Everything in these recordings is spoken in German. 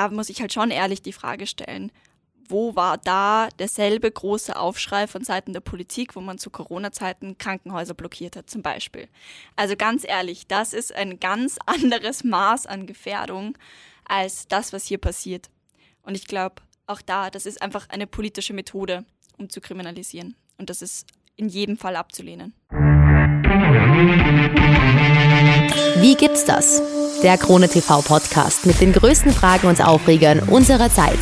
da muss ich halt schon ehrlich die Frage stellen, wo war da derselbe große Aufschrei von Seiten der Politik, wo man zu Corona-Zeiten Krankenhäuser blockiert hat, zum Beispiel. Also ganz ehrlich, das ist ein ganz anderes Maß an Gefährdung als das, was hier passiert. Und ich glaube, auch da, das ist einfach eine politische Methode, um zu kriminalisieren. Und das ist in jedem Fall abzulehnen. Wie gibt's das? Der Krone TV Podcast mit den größten Fragen und Aufregern unserer Zeit.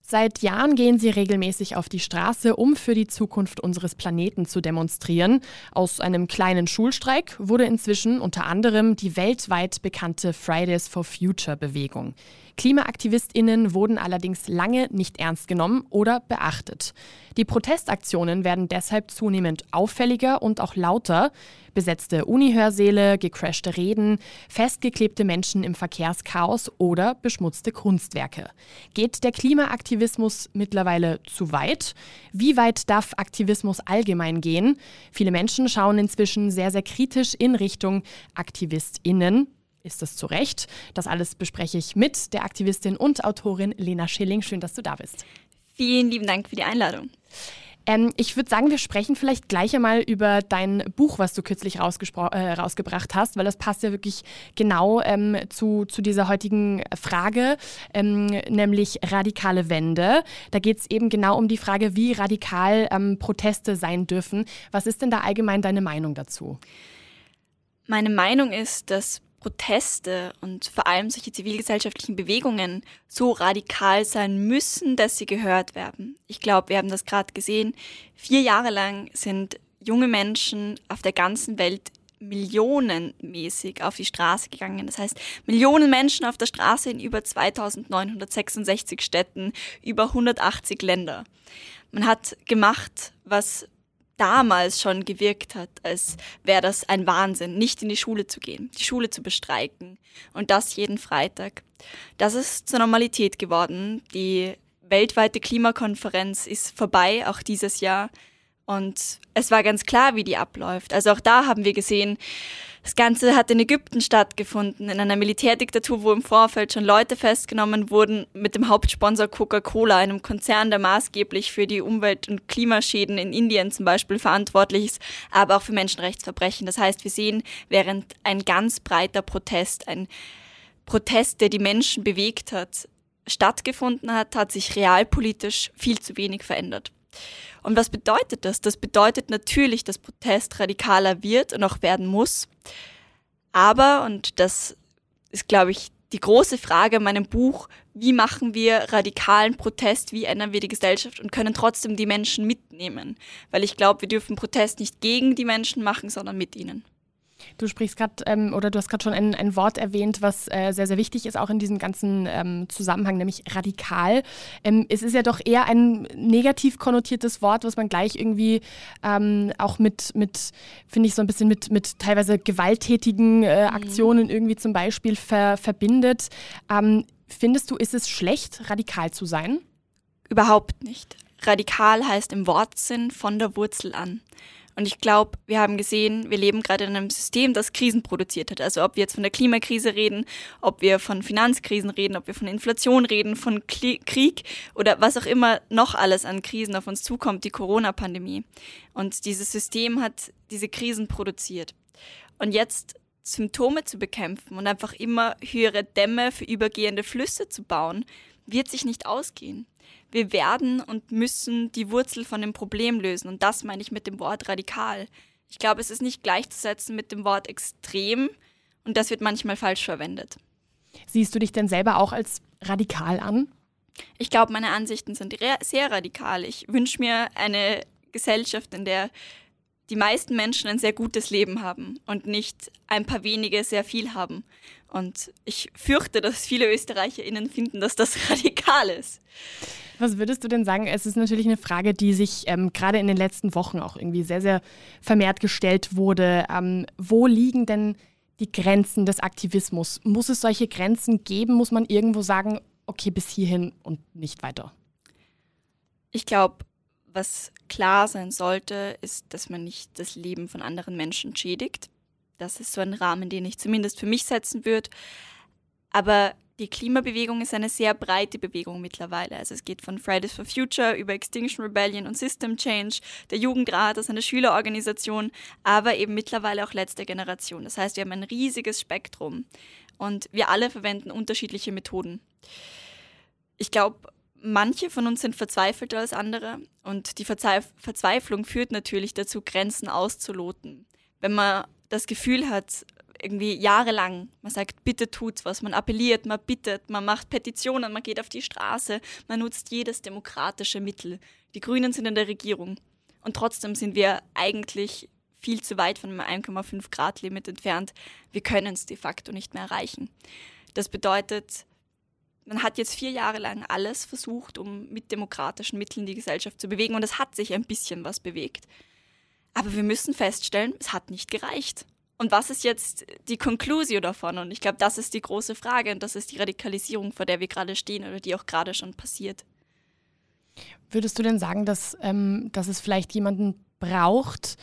Seit Jahren gehen sie regelmäßig auf die Straße, um für die Zukunft unseres Planeten zu demonstrieren. Aus einem kleinen Schulstreik wurde inzwischen unter anderem die weltweit bekannte Fridays for Future Bewegung. KlimaaktivistInnen wurden allerdings lange nicht ernst genommen oder beachtet. Die Protestaktionen werden deshalb zunehmend auffälliger und auch lauter. Besetzte Unihörsäle, gecrashte Reden, festgeklebte Menschen im Verkehrschaos oder beschmutzte Kunstwerke. Geht der Klimaaktivismus mittlerweile zu weit? Wie weit darf Aktivismus allgemein gehen? Viele Menschen schauen inzwischen sehr, sehr kritisch in Richtung AktivistInnen. Ist das zu Recht? Das alles bespreche ich mit der Aktivistin und Autorin Lena Schilling. Schön, dass du da bist. Vielen lieben Dank für die Einladung. Ähm, ich würde sagen, wir sprechen vielleicht gleich einmal über dein Buch, was du kürzlich äh, rausgebracht hast, weil das passt ja wirklich genau ähm, zu, zu dieser heutigen Frage, ähm, nämlich radikale Wende. Da geht es eben genau um die Frage, wie radikal ähm, Proteste sein dürfen. Was ist denn da allgemein deine Meinung dazu? Meine Meinung ist, dass Proteste und vor allem solche zivilgesellschaftlichen Bewegungen so radikal sein müssen, dass sie gehört werden. Ich glaube, wir haben das gerade gesehen. Vier Jahre lang sind junge Menschen auf der ganzen Welt millionenmäßig auf die Straße gegangen. Das heißt, Millionen Menschen auf der Straße in über 2966 Städten, über 180 Länder. Man hat gemacht, was damals schon gewirkt hat, als wäre das ein Wahnsinn, nicht in die Schule zu gehen, die Schule zu bestreiken und das jeden Freitag. Das ist zur Normalität geworden. Die weltweite Klimakonferenz ist vorbei, auch dieses Jahr. Und es war ganz klar, wie die abläuft. Also auch da haben wir gesehen, das Ganze hat in Ägypten stattgefunden, in einer Militärdiktatur, wo im Vorfeld schon Leute festgenommen wurden, mit dem Hauptsponsor Coca-Cola, einem Konzern, der maßgeblich für die Umwelt- und Klimaschäden in Indien zum Beispiel verantwortlich ist, aber auch für Menschenrechtsverbrechen. Das heißt, wir sehen, während ein ganz breiter Protest, ein Protest, der die Menschen bewegt hat, stattgefunden hat, hat sich realpolitisch viel zu wenig verändert. Und was bedeutet das? Das bedeutet natürlich, dass Protest radikaler wird und auch werden muss. Aber, und das ist, glaube ich, die große Frage in meinem Buch, wie machen wir radikalen Protest, wie ändern wir die Gesellschaft und können trotzdem die Menschen mitnehmen? Weil ich glaube, wir dürfen Protest nicht gegen die Menschen machen, sondern mit ihnen. Du sprichst gerade ähm, oder du hast gerade schon ein, ein, Wort erwähnt, was äh, sehr, sehr wichtig ist, auch in diesem ganzen ähm, Zusammenhang, nämlich radikal. Ähm, es ist ja doch eher ein negativ konnotiertes Wort, was man gleich irgendwie ähm, auch mit, mit finde ich, so ein bisschen mit, mit teilweise gewalttätigen äh, mhm. Aktionen mhm. irgendwie zum Beispiel ver, verbindet. Ähm, findest du, ist es schlecht, radikal zu sein? Überhaupt nicht. Radikal heißt im Wortsinn von der Wurzel an. Und ich glaube, wir haben gesehen, wir leben gerade in einem System, das Krisen produziert hat. Also ob wir jetzt von der Klimakrise reden, ob wir von Finanzkrisen reden, ob wir von Inflation reden, von Krieg oder was auch immer noch alles an Krisen auf uns zukommt, die Corona-Pandemie. Und dieses System hat diese Krisen produziert. Und jetzt Symptome zu bekämpfen und einfach immer höhere Dämme für übergehende Flüsse zu bauen, wird sich nicht ausgehen wir werden und müssen die Wurzel von dem Problem lösen. Und das meine ich mit dem Wort radikal. Ich glaube, es ist nicht gleichzusetzen mit dem Wort extrem und das wird manchmal falsch verwendet. Siehst du dich denn selber auch als radikal an? Ich glaube, meine Ansichten sind sehr radikal. Ich wünsche mir eine Gesellschaft, in der die meisten Menschen ein sehr gutes Leben haben und nicht ein paar wenige sehr viel haben. Und ich fürchte, dass viele ÖsterreicherInnen finden, dass das radikal ist. Was würdest du denn sagen? Es ist natürlich eine Frage, die sich ähm, gerade in den letzten Wochen auch irgendwie sehr, sehr vermehrt gestellt wurde. Ähm, wo liegen denn die Grenzen des Aktivismus? Muss es solche Grenzen geben? Muss man irgendwo sagen, okay, bis hierhin und nicht weiter? Ich glaube, was klar sein sollte, ist, dass man nicht das Leben von anderen Menschen schädigt. Das ist so ein Rahmen, den ich zumindest für mich setzen würde. Aber die Klimabewegung ist eine sehr breite Bewegung mittlerweile. Also es geht von Fridays for Future über Extinction Rebellion und System Change, der Jugendrat ist eine Schülerorganisation, aber eben mittlerweile auch letzte Generation. Das heißt, wir haben ein riesiges Spektrum und wir alle verwenden unterschiedliche Methoden. Ich glaube, manche von uns sind verzweifelter als andere und die Verzweif Verzweiflung führt natürlich dazu, Grenzen auszuloten. Wenn man das Gefühl hat, irgendwie jahrelang. Man sagt, bitte tut's was. Man appelliert, man bittet, man macht Petitionen, man geht auf die Straße, man nutzt jedes demokratische Mittel. Die Grünen sind in der Regierung. Und trotzdem sind wir eigentlich viel zu weit von dem 1,5 Grad Limit entfernt. Wir können es de facto nicht mehr erreichen. Das bedeutet, man hat jetzt vier Jahre lang alles versucht, um mit demokratischen Mitteln die Gesellschaft zu bewegen und es hat sich ein bisschen was bewegt. Aber wir müssen feststellen, es hat nicht gereicht. Und was ist jetzt die Conclusio davon? Und ich glaube, das ist die große Frage und das ist die Radikalisierung, vor der wir gerade stehen oder die auch gerade schon passiert. Würdest du denn sagen, dass, ähm, dass es vielleicht jemanden braucht,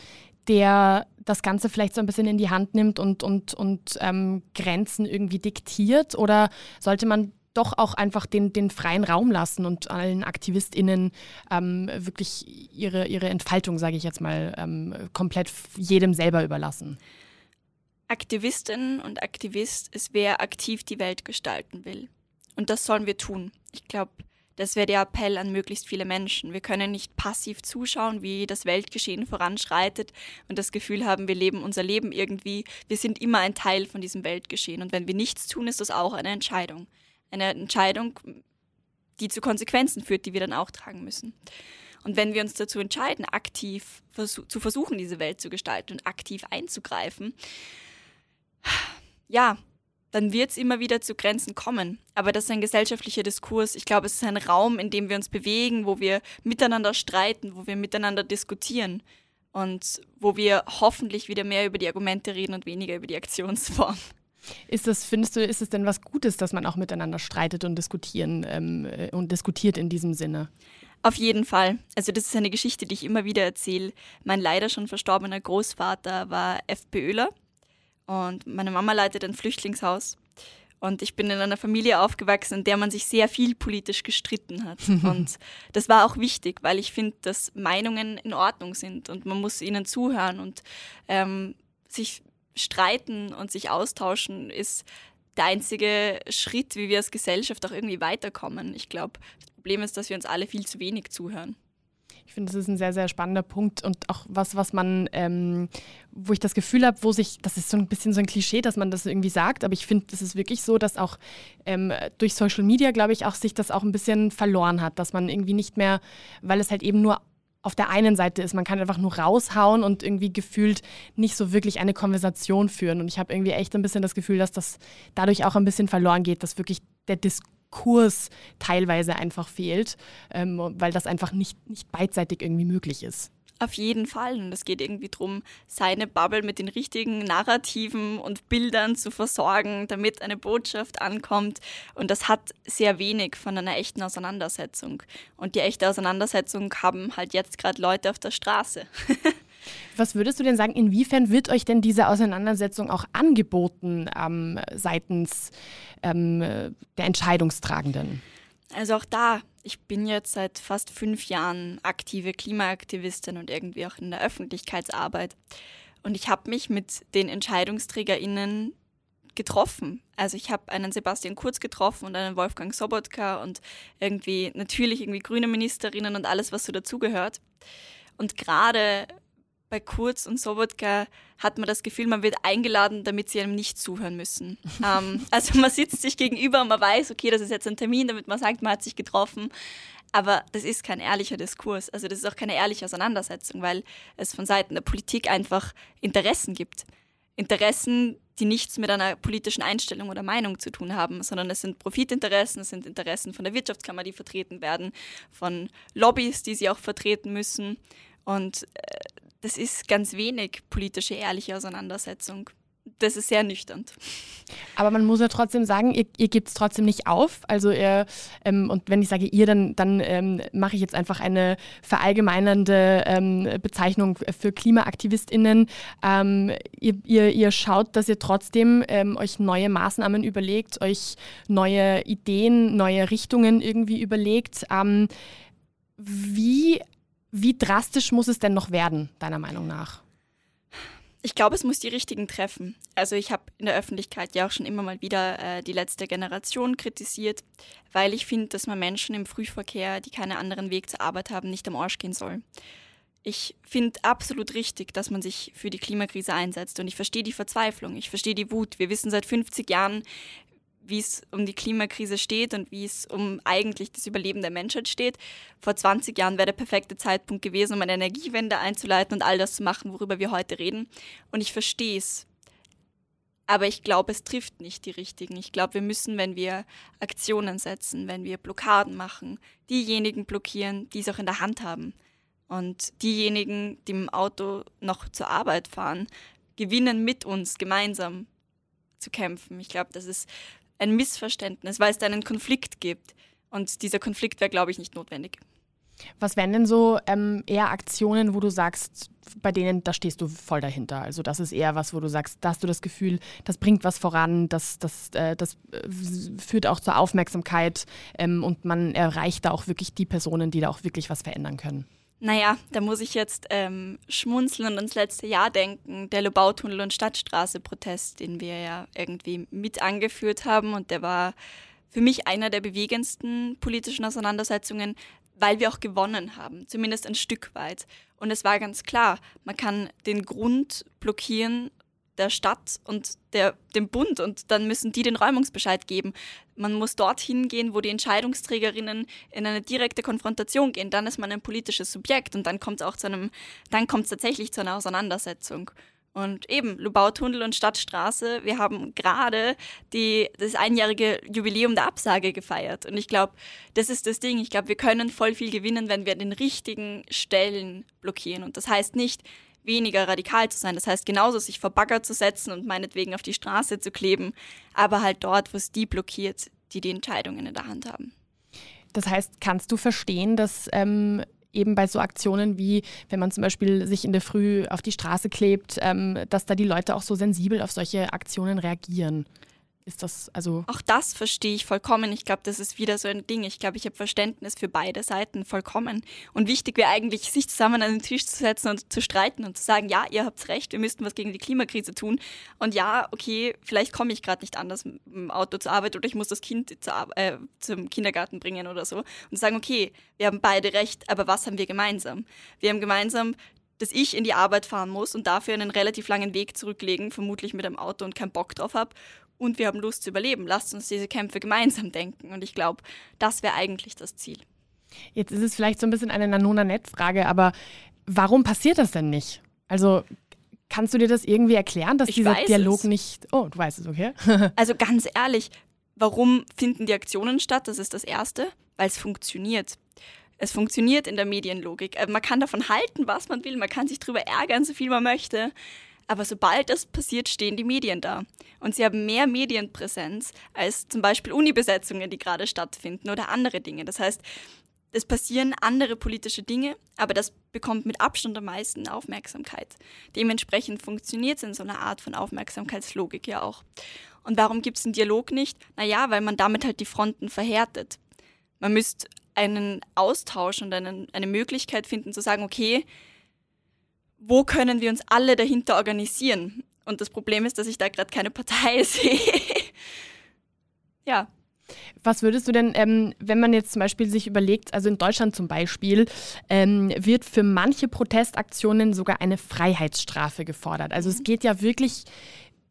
der das Ganze vielleicht so ein bisschen in die Hand nimmt und, und, und ähm, Grenzen irgendwie diktiert? Oder sollte man doch auch einfach den, den freien Raum lassen und allen AktivistInnen ähm, wirklich ihre, ihre Entfaltung, sage ich jetzt mal, ähm, komplett jedem selber überlassen? Aktivistin und Aktivist ist, wer aktiv die Welt gestalten will. Und das sollen wir tun. Ich glaube, das wäre der Appell an möglichst viele Menschen. Wir können nicht passiv zuschauen, wie das Weltgeschehen voranschreitet und das Gefühl haben, wir leben unser Leben irgendwie. Wir sind immer ein Teil von diesem Weltgeschehen. Und wenn wir nichts tun, ist das auch eine Entscheidung. Eine Entscheidung, die zu Konsequenzen führt, die wir dann auch tragen müssen. Und wenn wir uns dazu entscheiden, aktiv zu versuchen, diese Welt zu gestalten und aktiv einzugreifen, ja, dann wird es immer wieder zu Grenzen kommen. Aber das ist ein gesellschaftlicher Diskurs. Ich glaube, es ist ein Raum, in dem wir uns bewegen, wo wir miteinander streiten, wo wir miteinander diskutieren und wo wir hoffentlich wieder mehr über die Argumente reden und weniger über die Aktionsform. Ist das, findest du, ist es denn was Gutes, dass man auch miteinander streitet und diskutieren ähm, äh, und diskutiert in diesem Sinne? Auf jeden Fall. Also das ist eine Geschichte, die ich immer wieder erzähle. Mein leider schon verstorbener Großvater war FPÖler und meine Mama leitet ein Flüchtlingshaus. Und ich bin in einer Familie aufgewachsen, in der man sich sehr viel politisch gestritten hat. und das war auch wichtig, weil ich finde, dass Meinungen in Ordnung sind und man muss ihnen zuhören und ähm, sich streiten und sich austauschen ist der einzige Schritt, wie wir als Gesellschaft auch irgendwie weiterkommen. Ich glaube, das Problem ist, dass wir uns alle viel zu wenig zuhören. Ich finde, das ist ein sehr, sehr spannender Punkt und auch was, was man, ähm, wo ich das Gefühl habe, wo sich, das ist so ein bisschen so ein Klischee, dass man das irgendwie sagt, aber ich finde, es ist wirklich so, dass auch ähm, durch Social Media, glaube ich, auch sich das auch ein bisschen verloren hat, dass man irgendwie nicht mehr, weil es halt eben nur auf der einen Seite ist, man kann einfach nur raushauen und irgendwie gefühlt nicht so wirklich eine Konversation führen. Und ich habe irgendwie echt ein bisschen das Gefühl, dass das dadurch auch ein bisschen verloren geht, dass wirklich der Diskurs Kurs teilweise einfach fehlt, ähm, weil das einfach nicht, nicht beidseitig irgendwie möglich ist. Auf jeden Fall. Und es geht irgendwie darum, seine Bubble mit den richtigen Narrativen und Bildern zu versorgen, damit eine Botschaft ankommt. Und das hat sehr wenig von einer echten Auseinandersetzung. Und die echte Auseinandersetzung haben halt jetzt gerade Leute auf der Straße. Was würdest du denn sagen, inwiefern wird euch denn diese Auseinandersetzung auch angeboten ähm, seitens ähm, der Entscheidungstragenden? Also auch da, ich bin jetzt seit fast fünf Jahren aktive Klimaaktivistin und irgendwie auch in der Öffentlichkeitsarbeit. Und ich habe mich mit den EntscheidungsträgerInnen getroffen. Also ich habe einen Sebastian Kurz getroffen und einen Wolfgang Sobotka und irgendwie natürlich irgendwie grüne Ministerinnen und alles, was so dazugehört. Und gerade bei Kurz und Sobotka hat man das Gefühl, man wird eingeladen, damit sie einem nicht zuhören müssen. ähm, also man sitzt sich gegenüber und man weiß, okay, das ist jetzt ein Termin, damit man sagt, man hat sich getroffen. Aber das ist kein ehrlicher Diskurs. Also das ist auch keine ehrliche Auseinandersetzung, weil es von Seiten der Politik einfach Interessen gibt. Interessen, die nichts mit einer politischen Einstellung oder Meinung zu tun haben, sondern es sind Profitinteressen, es sind Interessen von der Wirtschaftskammer, die vertreten werden, von Lobbys, die sie auch vertreten müssen. Und äh, das ist ganz wenig politische, ehrliche Auseinandersetzung. das ist sehr nüchtern. Aber man muss ja trotzdem sagen, ihr, ihr gebt es trotzdem nicht auf. Also ihr, ähm, und wenn ich sage ihr, dann, dann ähm, mache ich jetzt einfach eine verallgemeinernde ähm, Bezeichnung für KlimaaktivistInnen. Ähm, ihr, ihr, ihr, schaut, dass ihr trotzdem ähm, euch neue Maßnahmen überlegt, euch neue Ideen, neue Richtungen irgendwie überlegt. Ähm, wie, wie drastisch muss es denn noch werden, deiner Meinung nach? Ich glaube, es muss die richtigen treffen. Also ich habe in der Öffentlichkeit ja auch schon immer mal wieder äh, die letzte Generation kritisiert, weil ich finde, dass man Menschen im Frühverkehr, die keinen anderen Weg zur Arbeit haben, nicht am Arsch gehen soll. Ich finde absolut richtig, dass man sich für die Klimakrise einsetzt und ich verstehe die Verzweiflung, ich verstehe die Wut. Wir wissen seit 50 Jahren, wie es um die Klimakrise steht und wie es um eigentlich das Überleben der Menschheit steht. Vor 20 Jahren wäre der perfekte Zeitpunkt gewesen, um eine Energiewende einzuleiten und all das zu machen, worüber wir heute reden. Und ich verstehe es. Aber ich glaube, es trifft nicht die richtigen. Ich glaube, wir müssen, wenn wir Aktionen setzen, wenn wir Blockaden machen, diejenigen blockieren, die es auch in der Hand haben. Und diejenigen, die im Auto noch zur Arbeit fahren, gewinnen mit uns gemeinsam zu kämpfen. Ich glaube, das ist ein Missverständnis, weil es da einen Konflikt gibt. Und dieser Konflikt wäre, glaube ich, nicht notwendig. Was wären denn so ähm, eher Aktionen, wo du sagst, bei denen, da stehst du voll dahinter? Also das ist eher was, wo du sagst, da hast du das Gefühl, das bringt was voran, das, das, äh, das äh, führt auch zur Aufmerksamkeit ähm, und man erreicht da auch wirklich die Personen, die da auch wirklich was verändern können. Naja, da muss ich jetzt ähm, schmunzeln und ans letzte Jahr denken. Der Lobautunnel- und Stadtstraße-Protest, den wir ja irgendwie mit angeführt haben. Und der war für mich einer der bewegendsten politischen Auseinandersetzungen, weil wir auch gewonnen haben, zumindest ein Stück weit. Und es war ganz klar, man kann den Grund blockieren der Stadt und der, dem Bund und dann müssen die den Räumungsbescheid geben. Man muss dorthin gehen, wo die Entscheidungsträgerinnen in eine direkte Konfrontation gehen. Dann ist man ein politisches Subjekt und dann kommt es auch zu einem, dann kommt es tatsächlich zu einer Auseinandersetzung. Und eben, Lubautunnel und Stadtstraße, wir haben gerade das einjährige Jubiläum der Absage gefeiert. Und ich glaube, das ist das Ding. Ich glaube, wir können voll viel gewinnen, wenn wir an den richtigen Stellen blockieren. Und das heißt nicht, weniger radikal zu sein. Das heißt, genauso sich vor Bagger zu setzen und meinetwegen auf die Straße zu kleben, aber halt dort, wo es die blockiert, die die Entscheidungen in der Hand haben. Das heißt, kannst du verstehen, dass ähm, eben bei so Aktionen wie, wenn man zum Beispiel sich in der Früh auf die Straße klebt, ähm, dass da die Leute auch so sensibel auf solche Aktionen reagieren? Ist das also. Auch das verstehe ich vollkommen. Ich glaube, das ist wieder so ein Ding. Ich glaube, ich habe Verständnis für beide Seiten vollkommen. Und wichtig wäre eigentlich, sich zusammen an den Tisch zu setzen und zu streiten und zu sagen, ja, ihr habt recht, wir müssten was gegen die Klimakrise tun. Und ja, okay, vielleicht komme ich gerade nicht anders mit dem Auto zur Arbeit oder ich muss das Kind äh, zum Kindergarten bringen oder so. Und sagen, okay, wir haben beide recht, aber was haben wir gemeinsam? Wir haben gemeinsam dass ich in die Arbeit fahren muss und dafür einen relativ langen Weg zurücklegen, vermutlich mit einem Auto und keinen Bock drauf habe und wir haben Lust zu überleben. Lasst uns diese Kämpfe gemeinsam denken. Und ich glaube, das wäre eigentlich das Ziel. Jetzt ist es vielleicht so ein bisschen eine Nanona-Net-Frage, aber warum passiert das denn nicht? Also kannst du dir das irgendwie erklären, dass ich dieser Dialog es. nicht. Oh, du weißt es, okay? also ganz ehrlich, warum finden die Aktionen statt? Das ist das Erste, weil es funktioniert. Es funktioniert in der Medienlogik. Äh, man kann davon halten, was man will. Man kann sich darüber ärgern, so viel man möchte. Aber sobald das passiert, stehen die Medien da. Und sie haben mehr Medienpräsenz als zum Beispiel Unibesetzungen, die gerade stattfinden oder andere Dinge. Das heißt, es passieren andere politische Dinge, aber das bekommt mit Abstand am meisten Aufmerksamkeit. Dementsprechend funktioniert es in so einer Art von Aufmerksamkeitslogik ja auch. Und warum gibt es einen Dialog nicht? Naja, weil man damit halt die Fronten verhärtet. Man müsste einen Austausch und einen, eine Möglichkeit finden zu sagen, okay, wo können wir uns alle dahinter organisieren? Und das Problem ist, dass ich da gerade keine Partei sehe. ja. Was würdest du denn, ähm, wenn man jetzt zum Beispiel sich überlegt, also in Deutschland zum Beispiel, ähm, wird für manche Protestaktionen sogar eine Freiheitsstrafe gefordert. Also es mhm. geht ja wirklich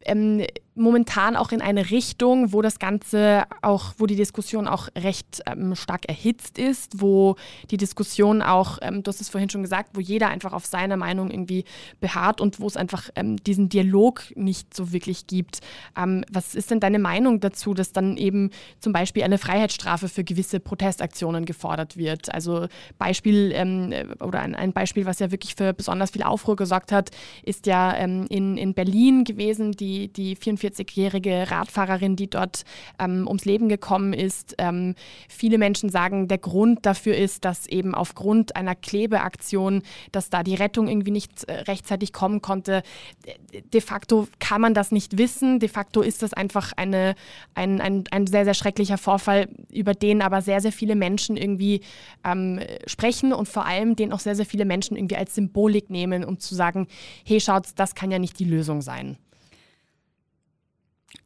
ähm, momentan auch in eine Richtung, wo das Ganze auch, wo die Diskussion auch recht ähm, stark erhitzt ist, wo die Diskussion auch, ähm, du hast es vorhin schon gesagt, wo jeder einfach auf seiner Meinung irgendwie beharrt und wo es einfach ähm, diesen Dialog nicht so wirklich gibt. Ähm, was ist denn deine Meinung dazu, dass dann eben zum Beispiel eine Freiheitsstrafe für gewisse Protestaktionen gefordert wird? Also Beispiel ähm, oder ein, ein, Beispiel, was ja wirklich für besonders viel Aufruhr gesorgt hat, ist ja in, in Berlin gewesen, die die, die 44-jährige Radfahrerin, die dort ähm, ums Leben gekommen ist. Ähm, viele Menschen sagen, der Grund dafür ist, dass eben aufgrund einer Klebeaktion, dass da die Rettung irgendwie nicht äh, rechtzeitig kommen konnte. De facto kann man das nicht wissen. De facto ist das einfach eine, ein, ein, ein sehr, sehr schrecklicher Vorfall, über den aber sehr, sehr viele Menschen irgendwie ähm, sprechen und vor allem den auch sehr, sehr viele Menschen irgendwie als Symbolik nehmen, um zu sagen, hey, schaut, das kann ja nicht die Lösung sein.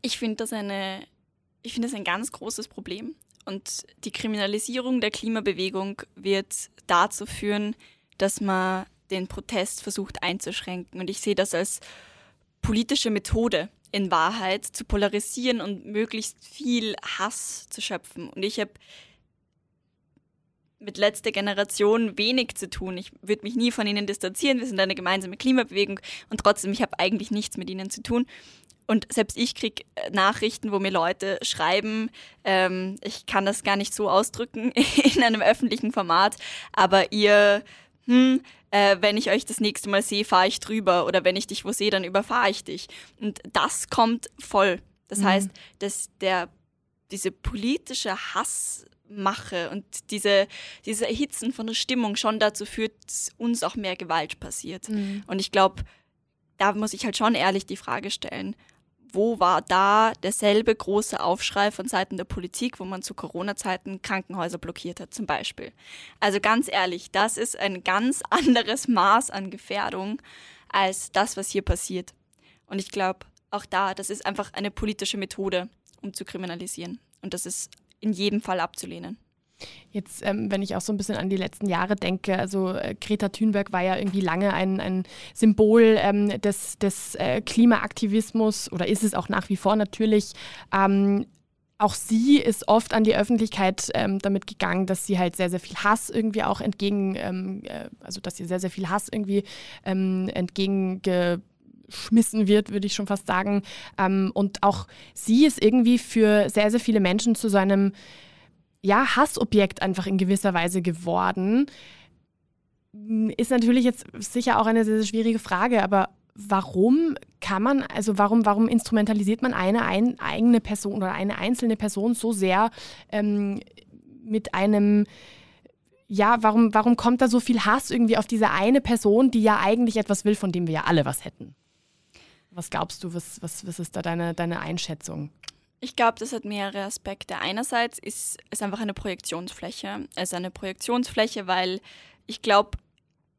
Ich finde das finde das ein ganz großes Problem. Und die Kriminalisierung der Klimabewegung wird dazu führen, dass man den Protest versucht einzuschränken. Und ich sehe das als politische Methode in Wahrheit zu polarisieren und möglichst viel Hass zu schöpfen. Und ich habe mit letzter Generation wenig zu tun. Ich würde mich nie von ihnen distanzieren. Wir sind eine gemeinsame Klimabewegung und trotzdem, ich habe eigentlich nichts mit ihnen zu tun. Und selbst ich kriege äh, Nachrichten, wo mir Leute schreiben, ähm, ich kann das gar nicht so ausdrücken in einem öffentlichen Format, aber ihr, hm, äh, wenn ich euch das nächste Mal sehe, fahre ich drüber oder wenn ich dich wo sehe, dann überfahre ich dich. Und das kommt voll. Das mhm. heißt, dass der, diese politische Hassmache und diese, diese Erhitzen von der Stimmung schon dazu führt, dass uns auch mehr Gewalt passiert. Mhm. Und ich glaube, da muss ich halt schon ehrlich die Frage stellen, wo war da derselbe große Aufschrei von Seiten der Politik, wo man zu Corona-Zeiten Krankenhäuser blockiert hat, zum Beispiel. Also ganz ehrlich, das ist ein ganz anderes Maß an Gefährdung als das, was hier passiert. Und ich glaube, auch da, das ist einfach eine politische Methode, um zu kriminalisieren. Und das ist in jedem Fall abzulehnen. Jetzt, ähm, wenn ich auch so ein bisschen an die letzten Jahre denke, also äh, Greta Thunberg war ja irgendwie lange ein, ein Symbol ähm, des, des äh, Klimaaktivismus oder ist es auch nach wie vor natürlich. Ähm, auch sie ist oft an die Öffentlichkeit ähm, damit gegangen, dass sie halt sehr, sehr viel Hass irgendwie auch entgegen, ähm, äh, also dass ihr sehr, sehr viel Hass irgendwie ähm, entgegengeschmissen wird, würde ich schon fast sagen. Ähm, und auch sie ist irgendwie für sehr, sehr viele Menschen zu so einem ja, Hassobjekt einfach in gewisser Weise geworden. Ist natürlich jetzt sicher auch eine sehr, sehr schwierige Frage, aber warum kann man, also warum, warum instrumentalisiert man eine ein, eigene Person oder eine einzelne Person so sehr ähm, mit einem, ja, warum, warum kommt da so viel Hass irgendwie auf diese eine Person, die ja eigentlich etwas will, von dem wir ja alle was hätten? Was glaubst du, was, was, was ist da deine, deine Einschätzung? Ich glaube, das hat mehrere Aspekte. Einerseits ist es einfach eine Projektionsfläche. Es ist eine Projektionsfläche, weil ich glaube,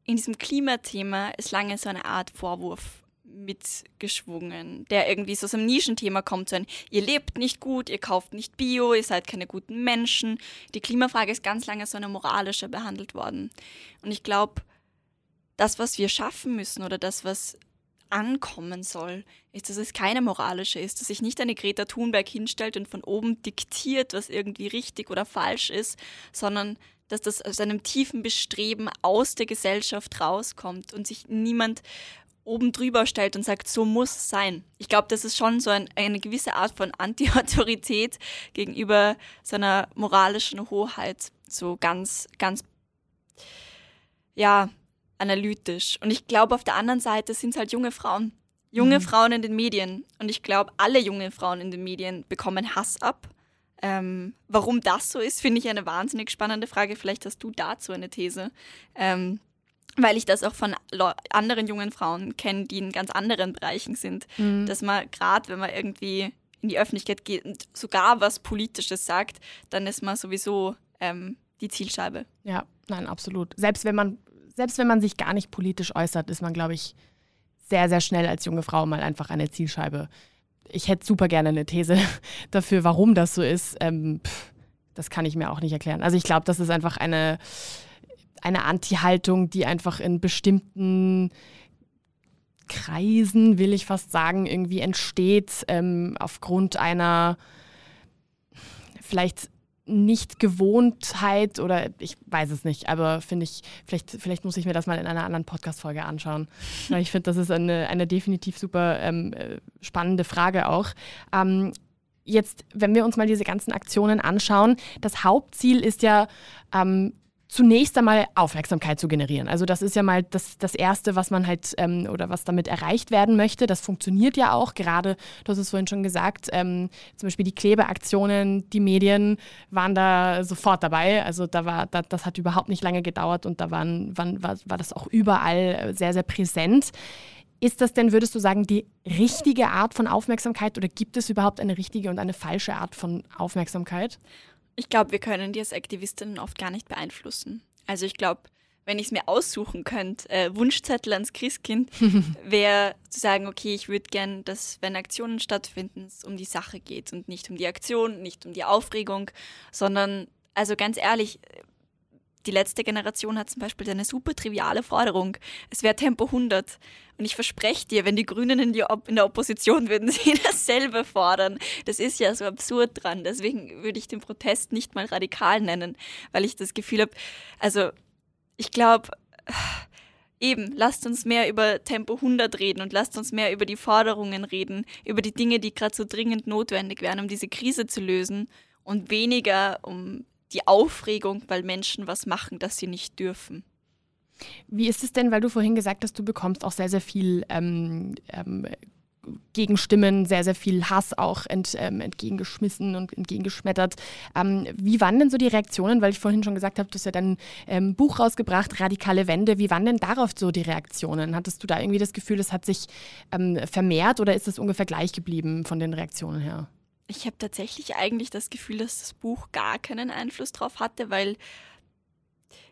in diesem Klimathema ist lange so eine Art Vorwurf mitgeschwungen, der irgendwie so aus einem Nischenthema kommt, so ein, ihr lebt nicht gut, ihr kauft nicht Bio, ihr seid keine guten Menschen. Die Klimafrage ist ganz lange so eine moralische behandelt worden. Und ich glaube, das, was wir schaffen müssen oder das, was ankommen soll, ist, dass es keine moralische ist, dass sich nicht eine Greta Thunberg hinstellt und von oben diktiert, was irgendwie richtig oder falsch ist, sondern dass das aus einem tiefen Bestreben aus der Gesellschaft rauskommt und sich niemand oben drüber stellt und sagt, so muss es sein. Ich glaube, das ist schon so ein, eine gewisse Art von Anti-Autorität gegenüber seiner moralischen Hoheit, so ganz, ganz, ja, analytisch. Und ich glaube, auf der anderen Seite sind es halt junge Frauen. Junge mhm. Frauen in den Medien. Und ich glaube, alle jungen Frauen in den Medien bekommen Hass ab. Ähm, warum das so ist, finde ich eine wahnsinnig spannende Frage. Vielleicht hast du dazu eine These. Ähm, weil ich das auch von anderen jungen Frauen kenne, die in ganz anderen Bereichen sind. Mhm. Dass man gerade, wenn man irgendwie in die Öffentlichkeit geht und sogar was Politisches sagt, dann ist man sowieso ähm, die Zielscheibe. Ja, nein, absolut. Selbst wenn man selbst wenn man sich gar nicht politisch äußert, ist man, glaube ich, sehr, sehr schnell als junge Frau mal einfach eine Zielscheibe. Ich hätte super gerne eine These dafür, warum das so ist. Ähm, pff, das kann ich mir auch nicht erklären. Also ich glaube, das ist einfach eine, eine Anti-Haltung, die einfach in bestimmten Kreisen, will ich fast sagen, irgendwie entsteht, ähm, aufgrund einer vielleicht nicht-Gewohntheit oder ich weiß es nicht, aber finde ich, vielleicht, vielleicht muss ich mir das mal in einer anderen Podcast-Folge anschauen. Ich finde, das ist eine, eine definitiv super ähm, äh, spannende Frage auch. Ähm, jetzt, wenn wir uns mal diese ganzen Aktionen anschauen, das Hauptziel ist ja, ähm, zunächst einmal Aufmerksamkeit zu generieren. Also das ist ja mal das, das Erste, was man halt ähm, oder was damit erreicht werden möchte. Das funktioniert ja auch. Gerade, du hast es vorhin schon gesagt, ähm, zum Beispiel die Klebeaktionen, die Medien waren da sofort dabei. Also da war, da, das hat überhaupt nicht lange gedauert und da waren, waren, war, war das auch überall sehr, sehr präsent. Ist das denn, würdest du sagen, die richtige Art von Aufmerksamkeit oder gibt es überhaupt eine richtige und eine falsche Art von Aufmerksamkeit? Ich glaube, wir können die als Aktivistinnen oft gar nicht beeinflussen. Also ich glaube, wenn ich es mir aussuchen könnte, äh, Wunschzettel ans Christkind, wäre zu sagen, okay, ich würde gern, dass wenn Aktionen stattfinden, es um die Sache geht und nicht um die Aktion, nicht um die Aufregung, sondern, also ganz ehrlich, die letzte Generation hat zum Beispiel eine super triviale Forderung. Es wäre Tempo 100. Und ich verspreche dir, wenn die Grünen in, die in der Opposition würden sie dasselbe fordern. Das ist ja so absurd dran. Deswegen würde ich den Protest nicht mal radikal nennen, weil ich das Gefühl habe, also ich glaube, eben, lasst uns mehr über Tempo 100 reden und lasst uns mehr über die Forderungen reden, über die Dinge, die gerade so dringend notwendig wären, um diese Krise zu lösen und weniger um die Aufregung, weil Menschen was machen, das sie nicht dürfen. Wie ist es denn, weil du vorhin gesagt hast, du bekommst auch sehr, sehr viel ähm, ähm, Gegenstimmen, sehr, sehr viel Hass auch ent, ähm, entgegengeschmissen und entgegengeschmettert. Ähm, wie waren denn so die Reaktionen? Weil ich vorhin schon gesagt habe, du hast ja dann ein ähm, Buch rausgebracht, Radikale Wende. Wie waren denn darauf so die Reaktionen? Hattest du da irgendwie das Gefühl, es hat sich ähm, vermehrt oder ist es ungefähr gleich geblieben von den Reaktionen her? Ich habe tatsächlich eigentlich das Gefühl, dass das Buch gar keinen Einfluss drauf hatte, weil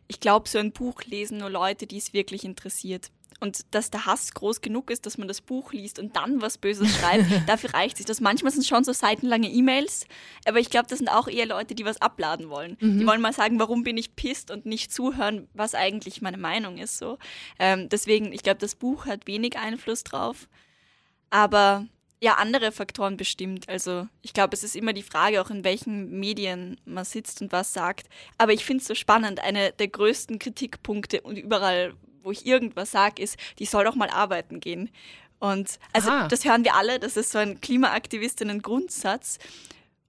ich glaube, so ein Buch lesen nur Leute, die es wirklich interessiert. Und dass der Hass groß genug ist, dass man das Buch liest und dann was Böses schreibt, dafür reicht sich das. Manchmal sind es schon so seitenlange E-Mails, aber ich glaube, das sind auch eher Leute, die was abladen wollen. Mhm. Die wollen mal sagen, warum bin ich pisst und nicht zuhören, was eigentlich meine Meinung ist. So. Ähm, deswegen, ich glaube, das Buch hat wenig Einfluss drauf. Aber ja andere Faktoren bestimmt. Also ich glaube, es ist immer die Frage, auch in welchen Medien man sitzt und was sagt. Aber ich finde es so spannend. Eine der größten Kritikpunkte und überall, wo ich irgendwas sage, ist, die soll doch mal arbeiten gehen. Und also Aha. das hören wir alle, das ist so ein Klimaaktivistinnen-Grundsatz.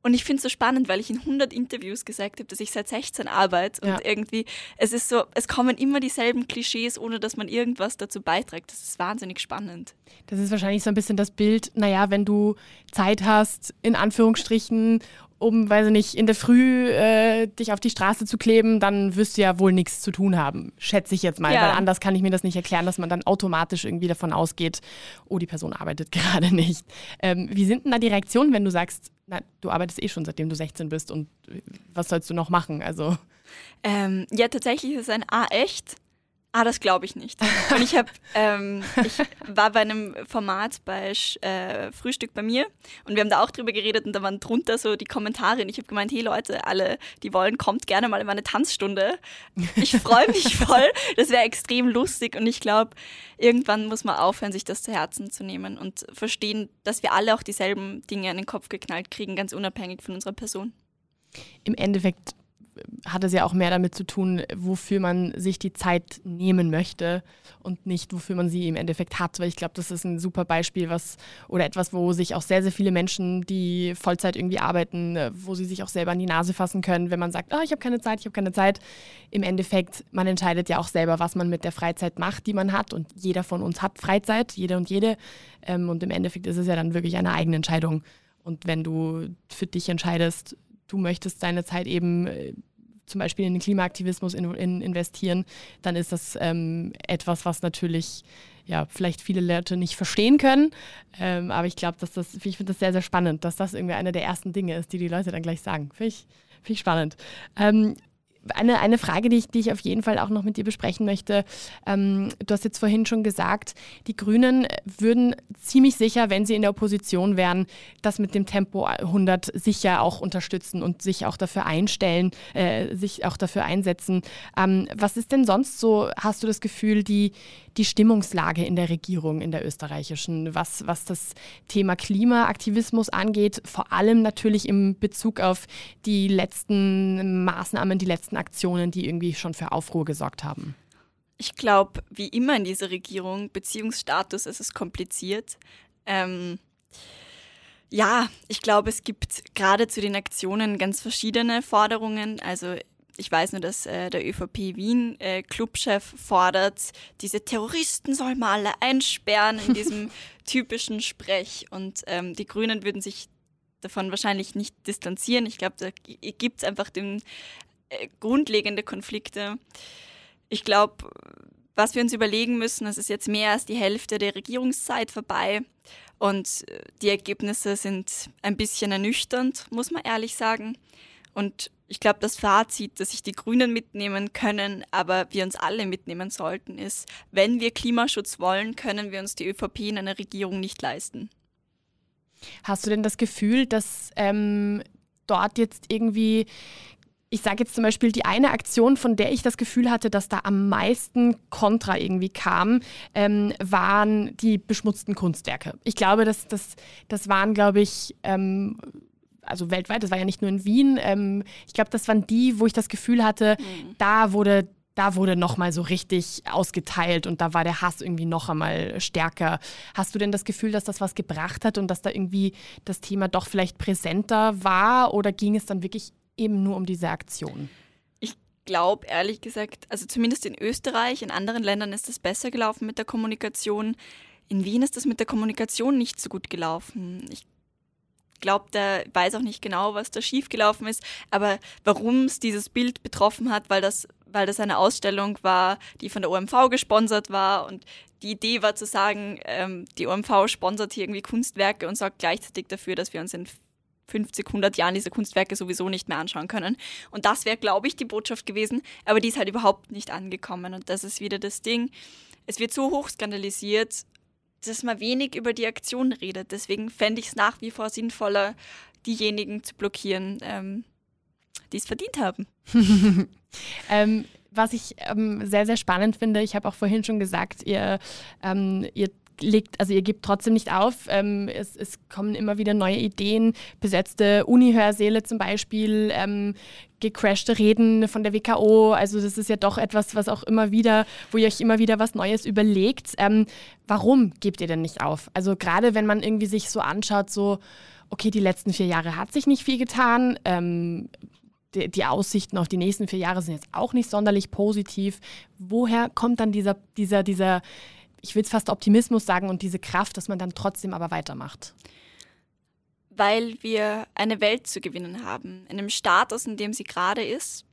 Und ich finde es so spannend, weil ich in 100 Interviews gesagt habe, dass ich seit 16 arbeite und ja. irgendwie, es ist so, es kommen immer dieselben Klischees, ohne dass man irgendwas dazu beiträgt. Das ist wahnsinnig spannend. Das ist wahrscheinlich so ein bisschen das Bild, naja, wenn du Zeit hast, in Anführungsstrichen, um, weiß ich nicht, in der Früh äh, dich auf die Straße zu kleben, dann wirst du ja wohl nichts zu tun haben, schätze ich jetzt mal. Ja. Weil anders kann ich mir das nicht erklären, dass man dann automatisch irgendwie davon ausgeht, oh, die Person arbeitet gerade nicht. Ähm, wie sind denn da die Reaktionen, wenn du sagst, na, du arbeitest eh schon seitdem du 16 bist und was sollst du noch machen? Also. Ähm, ja, tatsächlich ist es ein A echt. Ah, das glaube ich nicht. Und ich habe, ähm, ich war bei einem Format bei äh, Frühstück bei mir und wir haben da auch drüber geredet und da waren drunter so die Kommentare und ich habe gemeint, hey Leute, alle, die wollen, kommt gerne mal in meine Tanzstunde. Ich freue mich voll. Das wäre extrem lustig und ich glaube, irgendwann muss man aufhören, sich das zu Herzen zu nehmen und verstehen, dass wir alle auch dieselben Dinge in den Kopf geknallt kriegen, ganz unabhängig von unserer Person. Im Endeffekt hat es ja auch mehr damit zu tun, wofür man sich die Zeit nehmen möchte und nicht, wofür man sie im Endeffekt hat. Weil ich glaube, das ist ein super Beispiel, was oder etwas, wo sich auch sehr, sehr viele Menschen, die Vollzeit irgendwie arbeiten, wo sie sich auch selber an die Nase fassen können, wenn man sagt, oh, ich habe keine Zeit, ich habe keine Zeit. Im Endeffekt, man entscheidet ja auch selber, was man mit der Freizeit macht, die man hat. Und jeder von uns hat Freizeit, jeder und jede. Ähm, und im Endeffekt ist es ja dann wirklich eine eigene Entscheidung. Und wenn du für dich entscheidest, du möchtest deine Zeit eben äh, zum Beispiel in den Klimaaktivismus in, in investieren, dann ist das ähm, etwas, was natürlich ja, vielleicht viele Leute nicht verstehen können. Ähm, aber ich glaube, dass das, ich finde das sehr, sehr spannend, dass das irgendwie eine der ersten Dinge ist, die die Leute dann gleich sagen. Finde ich, find ich spannend. Ähm, eine, eine Frage, die ich, die ich auf jeden Fall auch noch mit dir besprechen möchte. Ähm, du hast jetzt vorhin schon gesagt, die Grünen würden ziemlich sicher, wenn sie in der Opposition wären, das mit dem Tempo 100 sicher auch unterstützen und sich auch dafür einstellen, äh, sich auch dafür einsetzen. Ähm, was ist denn sonst so, hast du das Gefühl, die, die Stimmungslage in der Regierung, in der österreichischen, was, was das Thema Klimaaktivismus angeht, vor allem natürlich im Bezug auf die letzten Maßnahmen, die letzten Aktionen, die irgendwie schon für Aufruhr gesorgt haben? Ich glaube, wie immer in dieser Regierung, Beziehungsstatus ist es kompliziert. Ähm, ja, ich glaube, es gibt gerade zu den Aktionen ganz verschiedene Forderungen. Also Ich weiß nur, dass äh, der ÖVP Wien äh, Clubchef fordert, diese Terroristen soll man alle einsperren in diesem typischen Sprech. Und ähm, die Grünen würden sich davon wahrscheinlich nicht distanzieren. Ich glaube, da gibt es einfach den, äh, grundlegende Konflikte. Ich glaube, was wir uns überlegen müssen, es ist jetzt mehr als die Hälfte der Regierungszeit vorbei und äh, die Ergebnisse sind ein bisschen ernüchternd, muss man ehrlich sagen. Und ich glaube, das Fazit, das sich die Grünen mitnehmen können, aber wir uns alle mitnehmen sollten, ist, wenn wir Klimaschutz wollen, können wir uns die ÖVP in einer Regierung nicht leisten. Hast du denn das Gefühl, dass ähm, dort jetzt irgendwie ich sage jetzt zum Beispiel die eine Aktion, von der ich das Gefühl hatte, dass da am meisten Kontra irgendwie kam, ähm, waren die beschmutzten Kunstwerke. Ich glaube, das, das, das waren, glaube ich, ähm, also weltweit, das war ja nicht nur in Wien. Ähm, ich glaube, das waren die, wo ich das Gefühl hatte, mhm. da wurde da wurde nochmal so richtig ausgeteilt und da war der Hass irgendwie noch einmal stärker. Hast du denn das Gefühl, dass das was gebracht hat und dass da irgendwie das Thema doch vielleicht präsenter war oder ging es dann wirklich eben nur um diese Aktion? Ich glaube ehrlich gesagt, also zumindest in Österreich, in anderen Ländern ist es besser gelaufen mit der Kommunikation. In Wien ist das mit der Kommunikation nicht so gut gelaufen. Ich glaube, der weiß auch nicht genau, was da schiefgelaufen ist, aber warum es dieses Bild betroffen hat, weil das, weil das eine Ausstellung war, die von der OMV gesponsert war und die Idee war zu sagen, ähm, die OMV sponsert hier irgendwie Kunstwerke und sorgt gleichzeitig dafür, dass wir uns in 50, 100 Jahren diese Kunstwerke sowieso nicht mehr anschauen können. Und das wäre, glaube ich, die Botschaft gewesen, aber die ist halt überhaupt nicht angekommen. Und das ist wieder das Ding. Es wird so hoch skandalisiert, dass man wenig über die Aktion redet. Deswegen fände ich es nach wie vor sinnvoller, diejenigen zu blockieren, ähm, die es verdient haben. ähm, was ich ähm, sehr, sehr spannend finde, ich habe auch vorhin schon gesagt, ihr, ähm, ihr legt, also ihr gebt trotzdem nicht auf. Ähm, es, es, kommen immer wieder neue Ideen, besetzte Uni-Hörsäle zum Beispiel, ähm, gecrashte Reden von der WKO. Also das ist ja doch etwas, was auch immer wieder, wo ihr euch immer wieder was Neues überlegt. Ähm, warum gebt ihr denn nicht auf? Also gerade wenn man irgendwie sich so anschaut, so, okay, die letzten vier Jahre hat sich nicht viel getan. Ähm, die, die Aussichten auf die nächsten vier Jahre sind jetzt auch nicht sonderlich positiv. Woher kommt dann dieser, dieser, dieser ich will es fast Optimismus sagen und diese Kraft, dass man dann trotzdem aber weitermacht? Weil wir eine Welt zu gewinnen haben. In dem Status, in dem sie gerade ist,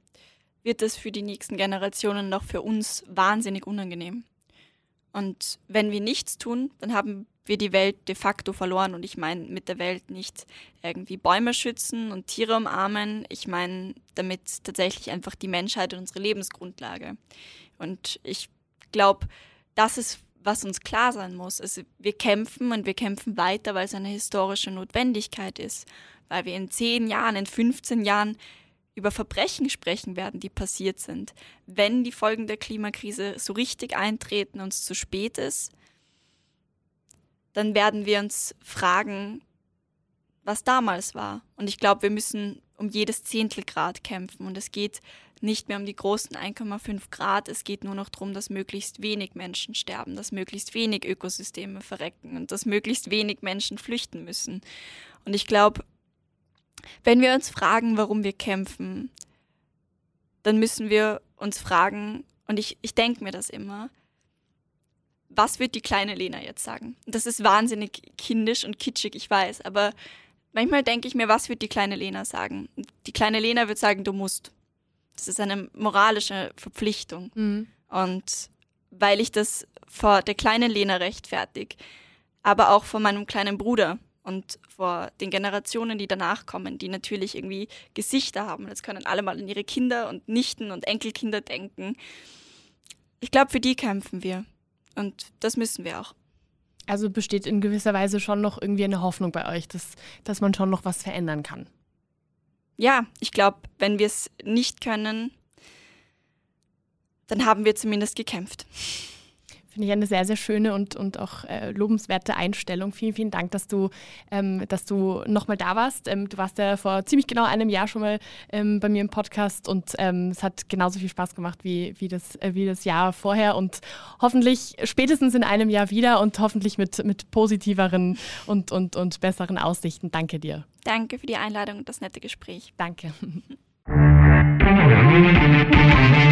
wird es für die nächsten Generationen noch für uns wahnsinnig unangenehm. Und wenn wir nichts tun, dann haben wir die Welt de facto verloren. Und ich meine mit der Welt nicht irgendwie Bäume schützen und Tiere umarmen. Ich meine damit tatsächlich einfach die Menschheit und unsere Lebensgrundlage. Und ich glaube, das ist was uns klar sein muss. Also wir kämpfen und wir kämpfen weiter, weil es eine historische Notwendigkeit ist, weil wir in 10 Jahren, in 15 Jahren über Verbrechen sprechen werden, die passiert sind. Wenn die Folgen der Klimakrise so richtig eintreten und es zu spät ist, dann werden wir uns fragen, was damals war. Und ich glaube, wir müssen um jedes Zehntelgrad kämpfen. Und es geht nicht mehr um die großen 1,5 Grad. Es geht nur noch darum, dass möglichst wenig Menschen sterben, dass möglichst wenig Ökosysteme verrecken und dass möglichst wenig Menschen flüchten müssen. Und ich glaube, wenn wir uns fragen, warum wir kämpfen, dann müssen wir uns fragen, und ich, ich denke mir das immer, was wird die kleine Lena jetzt sagen? Das ist wahnsinnig kindisch und kitschig, ich weiß, aber manchmal denke ich mir, was wird die kleine Lena sagen? Die kleine Lena wird sagen, du musst. Das ist eine moralische Verpflichtung. Mhm. Und weil ich das vor der kleinen Lena rechtfertige, aber auch vor meinem kleinen Bruder und vor den Generationen, die danach kommen, die natürlich irgendwie Gesichter haben. Jetzt können alle mal an ihre Kinder und Nichten und Enkelkinder denken. Ich glaube, für die kämpfen wir. Und das müssen wir auch. Also besteht in gewisser Weise schon noch irgendwie eine Hoffnung bei euch, dass, dass man schon noch was verändern kann ja, ich glaube, wenn wir es nicht können, dann haben wir zumindest gekämpft. Finde ich eine sehr, sehr schöne und, und auch äh, lobenswerte Einstellung. Vielen, vielen Dank, dass du, ähm, dass du nochmal da warst. Ähm, du warst ja vor ziemlich genau einem Jahr schon mal ähm, bei mir im Podcast und ähm, es hat genauso viel Spaß gemacht wie, wie, das, äh, wie das Jahr vorher und hoffentlich spätestens in einem Jahr wieder und hoffentlich mit, mit positiveren und, und, und besseren Aussichten. Danke dir. Danke für die Einladung und das nette Gespräch. Danke.